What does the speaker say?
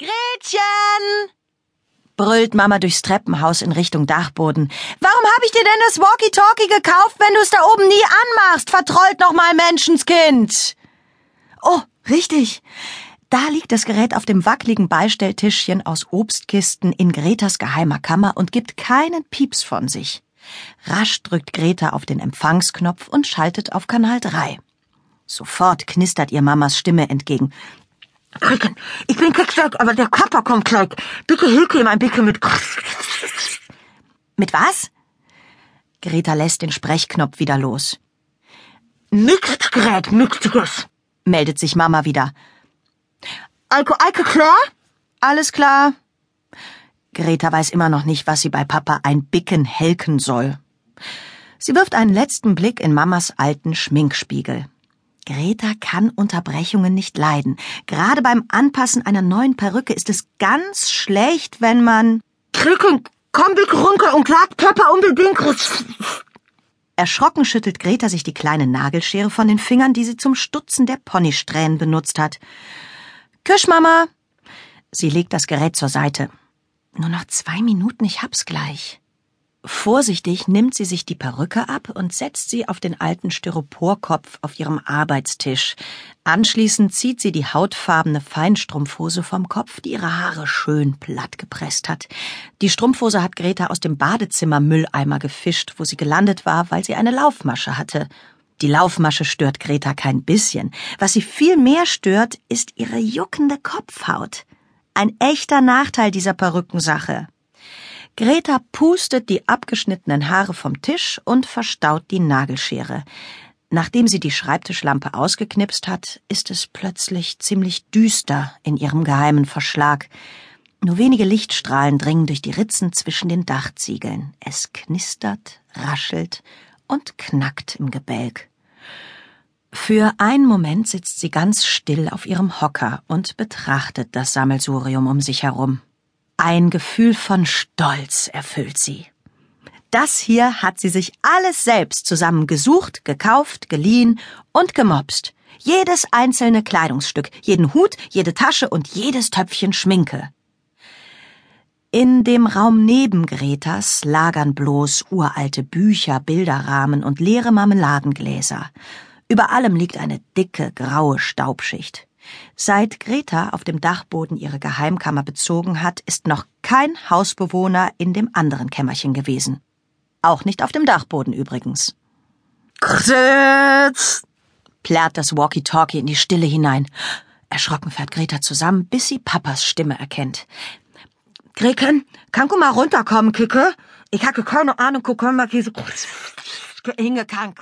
Gretchen! brüllt Mama durchs Treppenhaus in Richtung Dachboden. Warum hab ich dir denn das Walkie-Talkie gekauft, wenn du es da oben nie anmachst? Vertrollt noch mal Menschenskind! Oh, richtig. Da liegt das Gerät auf dem wackeligen Beistelltischchen aus Obstkisten in Gretas geheimer Kammer und gibt keinen Pieps von sich. Rasch drückt Greta auf den Empfangsknopf und schaltet auf Kanal 3. Sofort knistert ihr Mamas Stimme entgegen. Kricken, ich bin Kicksack, aber der Kappa kommt gleich. Bitte hilf ihm ein bisschen mit. Mit was? Greta lässt den Sprechknopf wieder los. Mixgerät, Mixes, meldet sich Mama wieder. Eike, Eike, klar? Alles klar. Greta weiß immer noch nicht, was sie bei Papa ein Bicken helken soll. Sie wirft einen letzten Blick in Mamas alten Schminkspiegel. Greta kann Unterbrechungen nicht leiden. Gerade beim Anpassen einer neuen Perücke ist es ganz schlecht, wenn man... Kricken, komm bitte runter und Papa unbedingt. Erschrocken schüttelt Greta sich die kleine Nagelschere von den Fingern, die sie zum Stutzen der Ponysträhnen benutzt hat. Küsch, Mama! Sie legt das Gerät zur Seite. Nur noch zwei Minuten, ich hab's gleich. Vorsichtig nimmt sie sich die Perücke ab und setzt sie auf den alten Styroporkopf auf ihrem Arbeitstisch. Anschließend zieht sie die hautfarbene Feinstrumpfhose vom Kopf, die ihre Haare schön platt gepresst hat. Die Strumpfhose hat Greta aus dem Badezimmer-Mülleimer gefischt, wo sie gelandet war, weil sie eine Laufmasche hatte. Die Laufmasche stört Greta kein bisschen. Was sie viel mehr stört, ist ihre juckende Kopfhaut. Ein echter Nachteil dieser Perückensache. Greta pustet die abgeschnittenen Haare vom Tisch und verstaut die Nagelschere. Nachdem sie die Schreibtischlampe ausgeknipst hat, ist es plötzlich ziemlich düster in ihrem geheimen Verschlag. Nur wenige Lichtstrahlen dringen durch die Ritzen zwischen den Dachziegeln. Es knistert, raschelt und knackt im Gebälk. Für einen Moment sitzt sie ganz still auf ihrem Hocker und betrachtet das Sammelsurium um sich herum. Ein Gefühl von Stolz erfüllt sie. Das hier hat sie sich alles selbst zusammen gesucht, gekauft, geliehen und gemobst. Jedes einzelne Kleidungsstück, jeden Hut, jede Tasche und jedes Töpfchen Schminke. In dem Raum neben Gretas lagern bloß uralte Bücher, Bilderrahmen und leere Marmeladengläser. Über allem liegt eine dicke, graue Staubschicht. Seit Greta auf dem Dachboden ihre Geheimkammer bezogen hat, ist noch kein Hausbewohner in dem anderen Kämmerchen gewesen. Auch nicht auf dem Dachboden übrigens. Kretz! plärrt das Walkie-Talkie in die Stille hinein. Erschrocken fährt Greta zusammen, bis sie Papas Stimme erkennt. Greken, kannst du mal runterkommen, Kicke? Ich habe keine Ahnung, mal, wie so hingekannt.